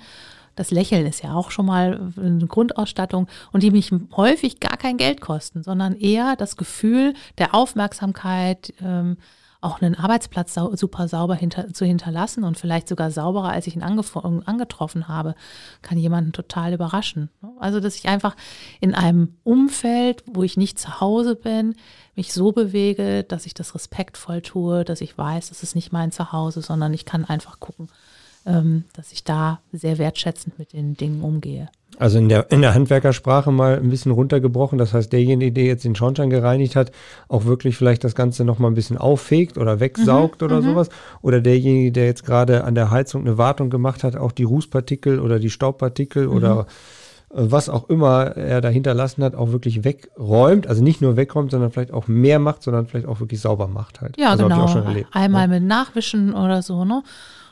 Das Lächeln ist ja auch schon mal eine Grundausstattung und die mich häufig gar kein Geld kosten, sondern eher das Gefühl der Aufmerksamkeit, ähm, auch einen Arbeitsplatz sau super sauber hinter zu hinterlassen und vielleicht sogar sauberer, als ich ihn angef- angetroffen habe, kann jemanden total überraschen. ne? Also, dass ich einfach in einem Umfeld, wo ich nicht zu Hause bin, mich so bewege, dass ich das respektvoll tue, dass ich weiß, das ist nicht mein Zuhause, sondern ich kann einfach gucken, ähm, dass ich da sehr wertschätzend mit den Dingen umgehe. Also in der, in der Handwerkersprache mal ein bisschen runtergebrochen. Das heißt, derjenige, der jetzt den Schornstein gereinigt hat, auch wirklich vielleicht das Ganze nochmal ein bisschen auffegt oder wegsaugt oder sowas. Oder derjenige, der jetzt gerade an der Heizung eine Wartung gemacht hat, auch die Rußpartikel oder die Staubpartikel oder äh, was auch immer er da hinterlassen hat, auch wirklich wegräumt. Also nicht nur wegräumt, sondern vielleicht auch mehr macht, sondern vielleicht auch wirklich sauber macht halt. Ja, also genau. Ich auch schon erlebt. Einmal mit Nachwischen oder so, ne?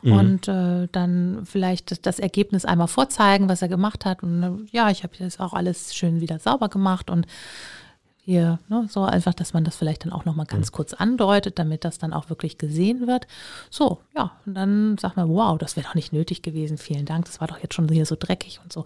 Und äh, dann vielleicht das, das Ergebnis einmal vorzeigen, was er gemacht hat. Und äh, ja, ich habe jetzt auch alles schön wieder sauber gemacht und hier, ne, so einfach, dass man das vielleicht dann auch nochmal ganz kurz andeutet, damit das dann auch wirklich gesehen wird. So, ja, und dann sagt man, wow, das wäre doch nicht nötig gewesen, vielen Dank, das war doch jetzt schon hier so dreckig und so.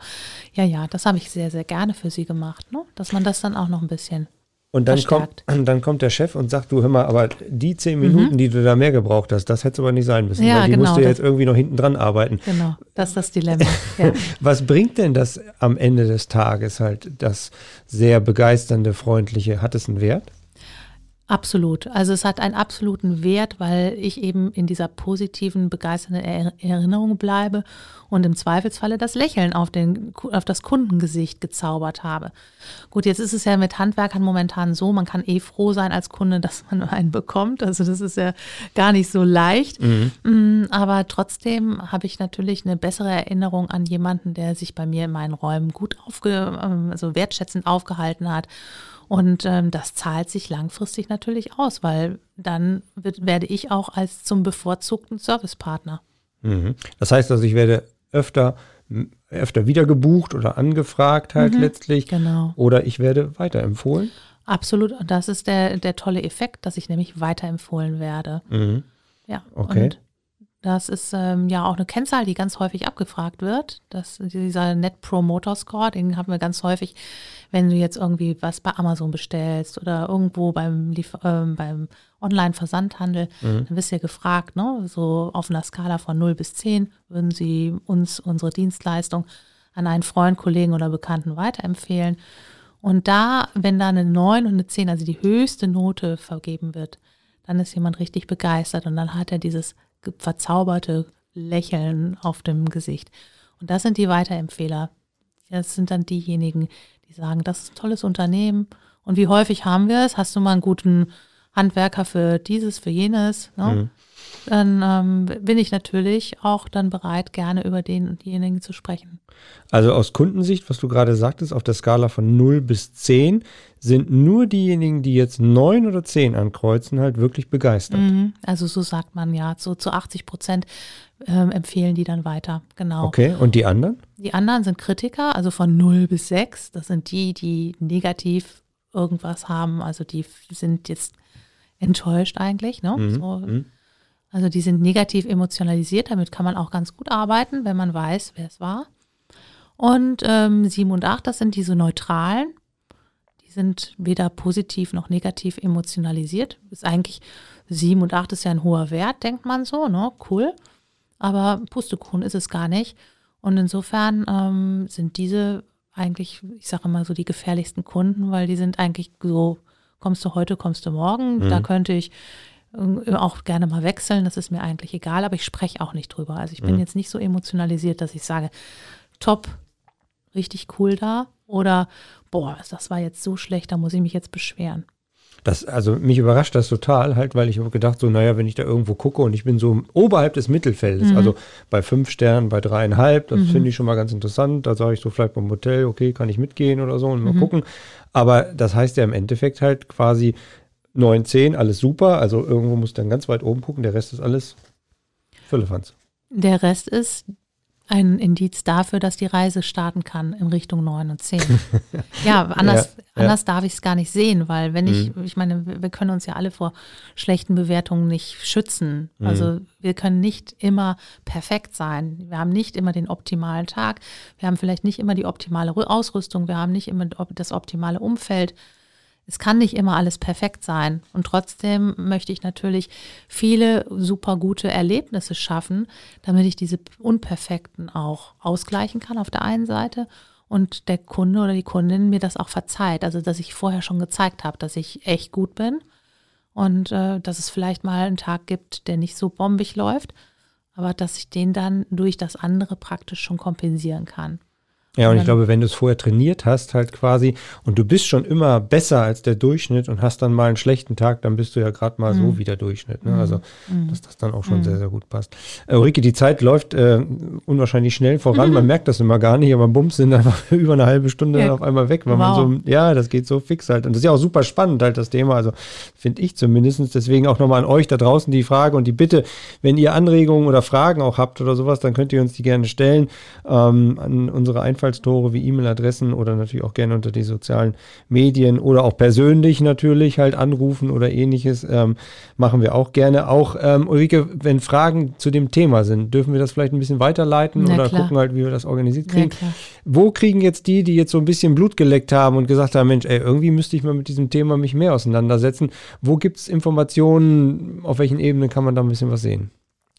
Ja, ja, das habe ich sehr, sehr gerne für Sie gemacht, ne? dass man das dann auch noch ein bisschen Und dann kommt, dann kommt der Chef und sagt, du hör mal, aber die zehn Minuten, mhm. die du da mehr gebraucht hast, das hätte aber nicht sein müssen. Ja, weil die genau, musst du jetzt irgendwie noch hinten dran arbeiten. Genau, das ist das Dilemma. Ja. Was bringt denn das am Ende des Tages halt, das sehr begeisternde, freundliche? Hat es einen Wert? Absolut. Also es hat einen absoluten Wert, weil ich eben in dieser positiven, begeisternden Erinnerung bleibe und im Zweifelsfalle das Lächeln auf, den, auf das Kundengesicht gezaubert habe. Gut, jetzt ist es ja mit Handwerkern momentan so, man kann eh froh sein als Kunde, dass man einen bekommt. Also das ist ja gar nicht so leicht. Mhm. Mm, aber trotzdem habe ich natürlich eine bessere Erinnerung an jemanden, der sich bei mir in meinen Räumen gut aufge, ähm, also wertschätzend aufgehalten hat und ähm, das zahlt sich langfristig natürlich aus, weil dann wird, werde ich auch als zum bevorzugten Servicepartner. Mhm. Das heißt also, ich werde öfter, öfter wieder gebucht oder angefragt halt mhm, letztlich. Genau. Oder ich werde weiterempfohlen. Absolut. Und das ist der, der tolle Effekt, dass ich nämlich weiterempfohlen werde. Mhm. Ja. Okay. Und das ist ähm, ja auch eine Kennzahl, die ganz häufig abgefragt wird. Das, dieser Net Promoter Score, den haben wir ganz häufig, wenn du jetzt irgendwie was bei Amazon bestellst oder irgendwo beim, äh, beim Online-Versandhandel, mhm. dann wirst du ja gefragt, ne? so auf einer Skala von 0 bis 10, würden sie uns unsere Dienstleistung an einen Freund, Kollegen oder Bekannten weiterempfehlen. Und da, wenn da eine 9 und eine 10, also die höchste Note vergeben wird, dann ist jemand richtig begeistert und dann hat er dieses verzauberte Lächeln auf dem Gesicht. Und das sind die Weiterempfehler. Das sind dann diejenigen, die sagen, das ist ein tolles Unternehmen. Und wie häufig haben wir es? Hast du mal einen guten Handwerker für dieses, für jenes? Ne? Mhm. Dann ähm, bin ich natürlich auch dann bereit, gerne über den und diejenigen zu sprechen. Also aus Kundensicht, was du gerade sagtest, auf der Skala von 0 bis 10 sind nur diejenigen, die jetzt 9 oder 10 ankreuzen, halt wirklich begeistert. Mhm. Also so sagt man ja, so zu 80 Prozent ähm, empfehlen die dann weiter, genau. Okay, und die anderen? Die anderen sind Kritiker, also von 0 bis 6. Das sind die, die negativ irgendwas haben, also die sind jetzt enttäuscht eigentlich, ne? Mhm. So. Also die sind negativ emotionalisiert, damit kann man auch ganz gut arbeiten, wenn man weiß, wer es war. Und ähm, 7 und 8, das sind diese neutralen. Die sind weder positiv noch negativ emotionalisiert. Ist eigentlich, 7 und 8 ist ja ein hoher Wert, denkt man so, ne? Cool. Aber Pustekuchen ist es gar nicht. Und insofern ähm, sind diese eigentlich, ich sage immer so, die gefährlichsten Kunden, weil die sind eigentlich so, kommst du heute, kommst du morgen. Mhm. Da könnte ich auch gerne mal wechseln, das ist mir eigentlich egal, aber ich spreche auch nicht drüber. Also ich bin mhm. jetzt nicht so emotionalisiert, dass ich sage, top, richtig cool da oder boah, das war jetzt so schlecht, da muss ich mich jetzt beschweren. Das, also mich überrascht das total, halt, weil ich habe gedacht, so, naja, wenn ich da irgendwo gucke und ich bin so oberhalb des Mittelfeldes, mhm. also bei fünf Sternen, bei dreieinhalb, das mhm. finde ich schon mal ganz interessant. Da sage ich so vielleicht beim Hotel, okay, kann ich mitgehen oder so und mal mhm. gucken. Aber das heißt ja im Endeffekt halt quasi 9, 10, alles super. Also irgendwo muss dann ganz weit oben gucken, der Rest ist alles Füllefanz. Der Rest ist ein Indiz dafür, dass die Reise starten kann in Richtung 9 und 10. ja, anders, ja, anders darf ich es gar nicht sehen, weil wenn ich, mhm. ich meine, wir können uns ja alle vor schlechten Bewertungen nicht schützen. Mhm. Also wir können nicht immer perfekt sein. Wir haben nicht immer den optimalen Tag. Wir haben vielleicht nicht immer die optimale Ausrüstung. Wir haben nicht immer das optimale Umfeld es kann nicht immer alles perfekt sein. Und trotzdem möchte ich natürlich viele super gute Erlebnisse schaffen, damit ich diese Unperfekten auch ausgleichen kann auf der einen Seite und der Kunde oder die Kundin mir das auch verzeiht. Also, dass ich vorher schon gezeigt habe, dass ich echt gut bin und äh, dass es vielleicht mal einen Tag gibt, der nicht so bombig läuft, aber dass ich den dann durch das andere praktisch schon kompensieren kann. Ja, und ich glaube, wenn du es vorher trainiert hast, halt quasi, und du bist schon immer besser als der Durchschnitt und hast dann mal einen schlechten Tag, dann bist du ja gerade mal mhm. so wie der Durchschnitt. Ne? Also, mhm. dass das dann auch schon mhm. sehr, sehr gut passt. Äh, Ulrike, die Zeit läuft äh, unwahrscheinlich schnell voran. Man merkt das immer gar nicht, aber Bums sind einfach über eine halbe Stunde ja. auf einmal weg, weil wow. man so, ja, das geht so fix halt. Und das ist ja auch super spannend halt, das Thema. Also, finde ich zumindest. Deswegen auch nochmal an euch da draußen die Frage und die Bitte, wenn ihr Anregungen oder Fragen auch habt oder sowas, dann könnt ihr uns die gerne stellen ähm, an unsere Einfachheit Einfallstore wie E-Mail-Adressen oder natürlich auch gerne unter die sozialen Medien oder auch persönlich natürlich halt anrufen oder ähnliches. Ähm, machen wir auch gerne. Auch ähm, Ulrike, wenn Fragen zu dem Thema sind, dürfen wir das vielleicht ein bisschen weiterleiten Na oder klar. gucken halt, wie wir das organisiert kriegen. klar. Wo kriegen jetzt die, die jetzt so ein bisschen Blut geleckt haben und gesagt haben, Mensch, ey, irgendwie müsste ich mal mit diesem Thema mich mehr auseinandersetzen. Wo gibt es Informationen, auf welchen Ebenen kann man da ein bisschen was sehen?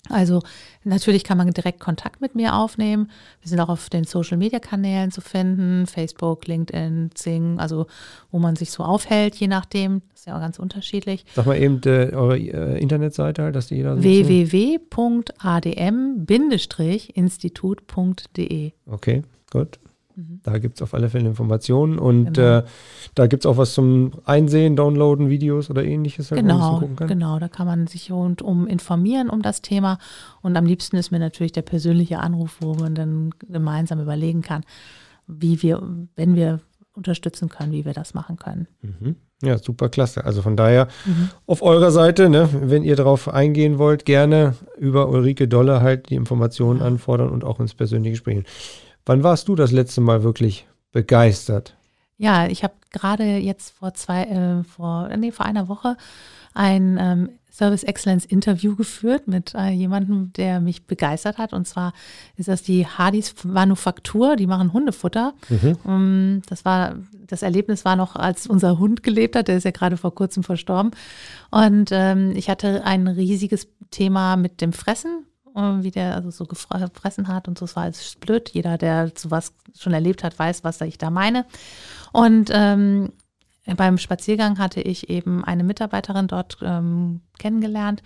Also natürlich kann man direkt Kontakt mit mir aufnehmen. Wir sind auch auf den Social-Media-Kanälen zu finden, Facebook, LinkedIn, Zing, also wo man sich so aufhält, je nachdem. Das ist ja auch ganz unterschiedlich. Sag mal eben äh, eure äh, Internetseite halt, dass die jeder www.adm-institut.de. Okay, gut. Da gibt es auf alle Fälle Informationen und Mhm. Genau. äh, da gibt es auch was zum Einsehen, Downloaden, Videos oder ähnliches. Halt, Genau, gucken kann. genau, da kann man sich rundum informieren um das Thema. Und am liebsten ist mir natürlich der persönliche Anruf, wo man dann gemeinsam überlegen kann, wie wir, wenn wir unterstützen können, wie wir das machen können. Mhm. Ja, super klasse. Also von daher Mhm. auf eurer Seite, ne, wenn ihr darauf eingehen wollt, gerne über Ulrike Dolle halt die Informationen anfordern und auch ins persönliche Gespräch. Wann warst du das letzte Mal wirklich begeistert? Ja, ich habe gerade jetzt vor zwei, äh, vor, nee, vor einer Woche ein ähm, Service Excellence Interview geführt mit äh, jemandem, der mich begeistert hat. Und zwar ist das die Hardys Manufaktur. Die machen Hundefutter. Ähm, das war, das Erlebnis war noch, als unser Hund gelebt hat. Der ist ja gerade vor kurzem verstorben. Und ähm, ich hatte ein riesiges Thema mit dem Fressen wie der also so gefre- gefressen hat und so, es war alles blöd. Jeder, der sowas schon erlebt hat, weiß, was ich da meine. Und ähm, beim Spaziergang hatte ich eben eine Mitarbeiterin dort ähm, kennengelernt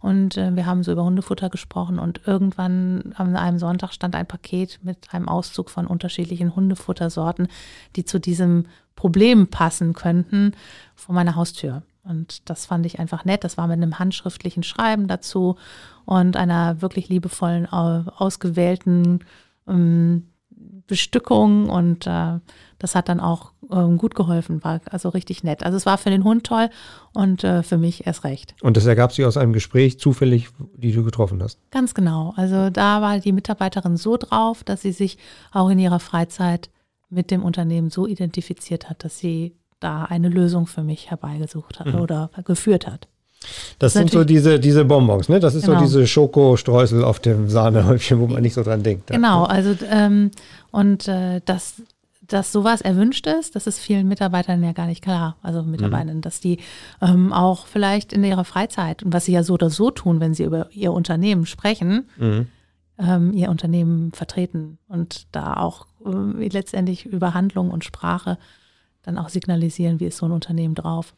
und äh, wir haben so über Hundefutter gesprochen und irgendwann an einem Sonntag stand ein Paket mit einem Auszug von unterschiedlichen Hundefuttersorten, die zu diesem Problem passen könnten, vor meiner Haustür. Und das fand ich einfach nett. Das war mit einem handschriftlichen Schreiben dazu und einer wirklich liebevollen, au- ausgewählten ähm, Bestückung. Und äh, das hat dann auch ähm, gut geholfen, war also richtig nett. Also es war für den Hund toll und äh, für mich erst recht. Und das ergab sich aus einem Gespräch zufällig, die du getroffen hast. Ganz genau. Also da war die Mitarbeiterin so drauf, dass sie sich auch in ihrer Freizeit mit dem Unternehmen so identifiziert hat, dass sie da eine Lösung für mich herbeigesucht hat oder geführt hat. Das Das sind so diese, diese Bonbons, ne? Das ist Genau. so diese Schokostreusel auf dem Sahnehäubchen, wo man nicht so dran denkt. Genau, also ähm, und äh, dass, dass sowas erwünscht ist, das ist vielen Mitarbeitern ja gar nicht klar. Also Mitarbeitern, dass die ähm, auch vielleicht in ihrer Freizeit und was sie ja so oder so tun, wenn sie über ihr Unternehmen sprechen, Mhm. ähm, ihr Unternehmen vertreten und da auch ähm, letztendlich über Handlung und Sprache dann auch signalisieren, wie ist so ein Unternehmen drauf.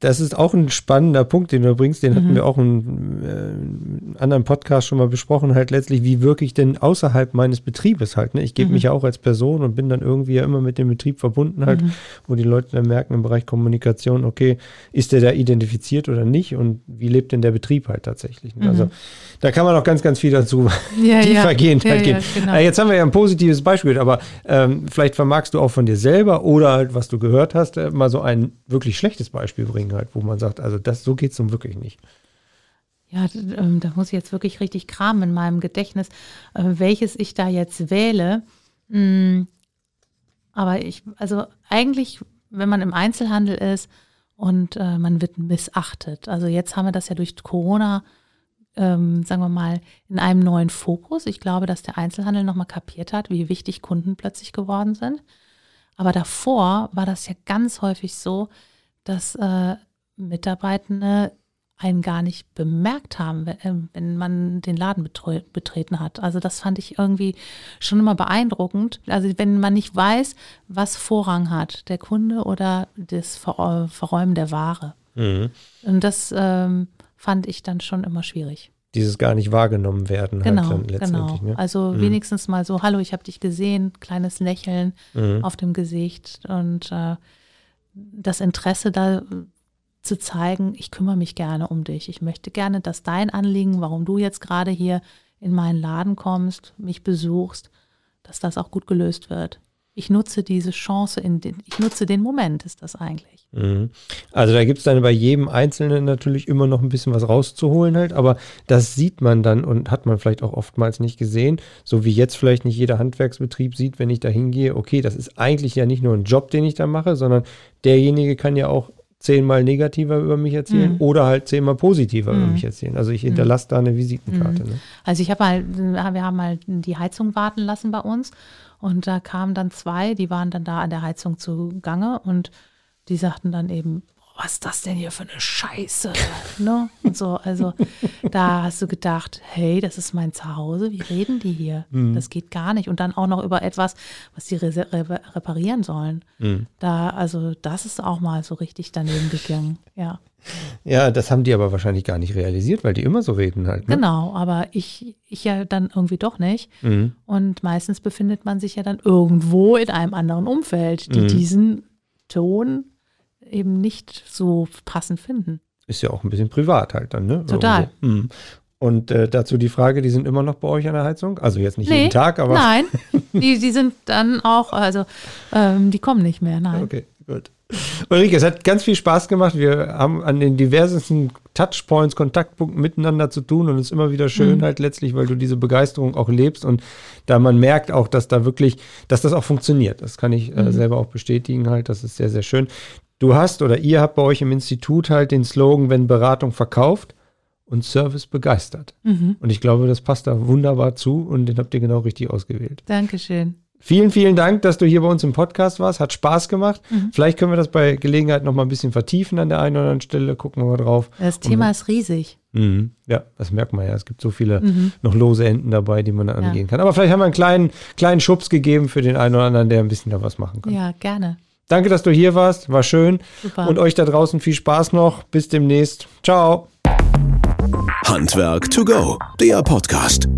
Das ist auch ein spannender Punkt, den du bringst. Den Mhm. hatten wir auch in äh, einem anderen Podcast schon mal besprochen. Halt letztlich, wie wirke ich denn außerhalb meines Betriebes halt. Ne? Ich Mhm. gebe mich ja auch als Person und bin dann irgendwie ja immer mit dem Betrieb verbunden halt, Mhm. wo die Leute dann merken im Bereich Kommunikation, okay, ist der da identifiziert oder nicht und wie lebt denn der Betrieb halt tatsächlich. Ne? Also da kann man auch ganz, ganz viel dazu Mhm. Ja, tiefergehend ja, halt ja, gehen. genau. Äh, jetzt haben wir ja ein positives Beispiel, aber ähm, vielleicht vermagst du auch von dir selber oder halt, was du gehört hast, äh, mal so ein wirklich schlechtes Beispiel bringen halt, wo man sagt, also das, so geht es nun wirklich nicht. Ja, ähm, da muss ich jetzt wirklich richtig kramen in meinem Gedächtnis, äh, welches ich da jetzt wähle. Mm, Aber ich, also eigentlich, wenn man im Einzelhandel ist und äh, man wird missachtet. Also jetzt haben wir das ja durch Corona, ähm, sagen wir mal, in einem neuen Fokus. Ich glaube, dass der Einzelhandel nochmal kapiert hat, wie wichtig Kunden plötzlich geworden sind. Aber davor war das ja ganz häufig so, dass äh, Mitarbeitende einen gar nicht bemerkt haben, wenn, äh, wenn man den Laden betreten hat. Also das fand ich irgendwie schon immer beeindruckend. Also wenn man nicht weiß, was Vorrang hat, der Kunde oder das Ver Verräumen der Ware. Und das ähm, fand ich dann schon immer schwierig. Dieses gar nicht wahrgenommen werden Genau, halt dann genau. letztendlich. Ne? Also wenigstens mal so, hallo, ich habe dich gesehen, kleines Lächeln Mhm. auf dem Gesicht und äh, das Interesse da äh, zu zeigen, ich kümmere mich gerne um dich. Ich möchte gerne, dass dein Anliegen, warum du jetzt gerade hier in meinen Laden kommst, mich besuchst, dass das auch gut gelöst wird. Ich nutze diese Chance, in den, ich nutze den Moment, ist das eigentlich. Mhm. Also da gibt es dann bei jedem Einzelnen natürlich immer noch ein bisschen was rauszuholen halt, aber das sieht man dann und hat man vielleicht auch oftmals nicht gesehen, so wie jetzt vielleicht nicht jeder Handwerksbetrieb sieht, wenn ich da hingehe, okay, das ist eigentlich ja nicht nur ein Job, den ich da mache, sondern derjenige kann ja auch zehnmal negativer über mich erzählen Mhm. oder halt zehnmal positiver über Mhm. mich erzählen. Also ich hinterlasse da eine Visitenkarte. Ne? Also ich habe mal, wir haben mal die Heizung warten lassen bei uns und da kamen dann zwei, die waren dann da an der Heizung zugange und die sagten dann eben, was ist das denn hier für eine Scheiße? ne? Und so, also da hast du gedacht, hey, das ist mein Zuhause, wie reden die hier? Das geht gar nicht. Und dann auch noch über etwas, was die re re reparieren sollen. Da, also das ist auch mal so richtig daneben gegangen. Ja. Ja, das haben die aber wahrscheinlich gar nicht realisiert, weil die immer so reden halt. Ne? Genau, aber ich, ich ja dann irgendwie doch nicht. Mhm. Und meistens befindet man sich ja dann irgendwo in einem anderen Umfeld, die Mhm. diesen Ton eben nicht so passend finden. Ist ja auch ein bisschen privat halt dann, ne? Total. Mhm. Und äh, dazu die Frage, die sind immer noch bei euch an der Heizung? Also jetzt nicht Nee, jeden Tag, aber. Nein, die, die sind dann auch, also ähm, die kommen nicht mehr, nein. Okay, gut. Ulrike, es hat ganz viel Spaß gemacht. Wir haben an den diversesten Touchpoints, Kontaktpunkten miteinander zu tun und es ist immer wieder schön Mhm. halt letztlich, weil du diese Begeisterung auch lebst und da man merkt auch, dass da wirklich, dass das auch funktioniert. Das kann ich Mhm. äh, selber auch bestätigen halt. Das ist sehr, sehr schön. Du hast oder ihr habt bei euch im Institut halt den Slogan, wenn Beratung verkauft und Service begeistert. Mhm. Und ich glaube, das passt da wunderbar zu und den habt ihr genau richtig ausgewählt. Dankeschön. Vielen, vielen Dank, dass du hier bei uns im Podcast warst. Hat Spaß gemacht. Mhm. Vielleicht können wir das bei Gelegenheit noch mal ein bisschen vertiefen an der einen oder anderen Stelle. Gucken wir mal drauf. Das Thema ist riesig. Mhm. Ja, das merkt man ja. Es gibt so viele Mhm. noch lose Enden dabei, die man da Ja. angehen kann. Aber vielleicht haben wir einen kleinen, kleinen Schubs gegeben für den einen oder anderen, der ein bisschen da was machen kann. Ja, gerne. Danke, dass du hier warst. War schön. Super. Und euch da draußen viel Spaß noch. Bis demnächst. Ciao. Handwerk to go, der Podcast.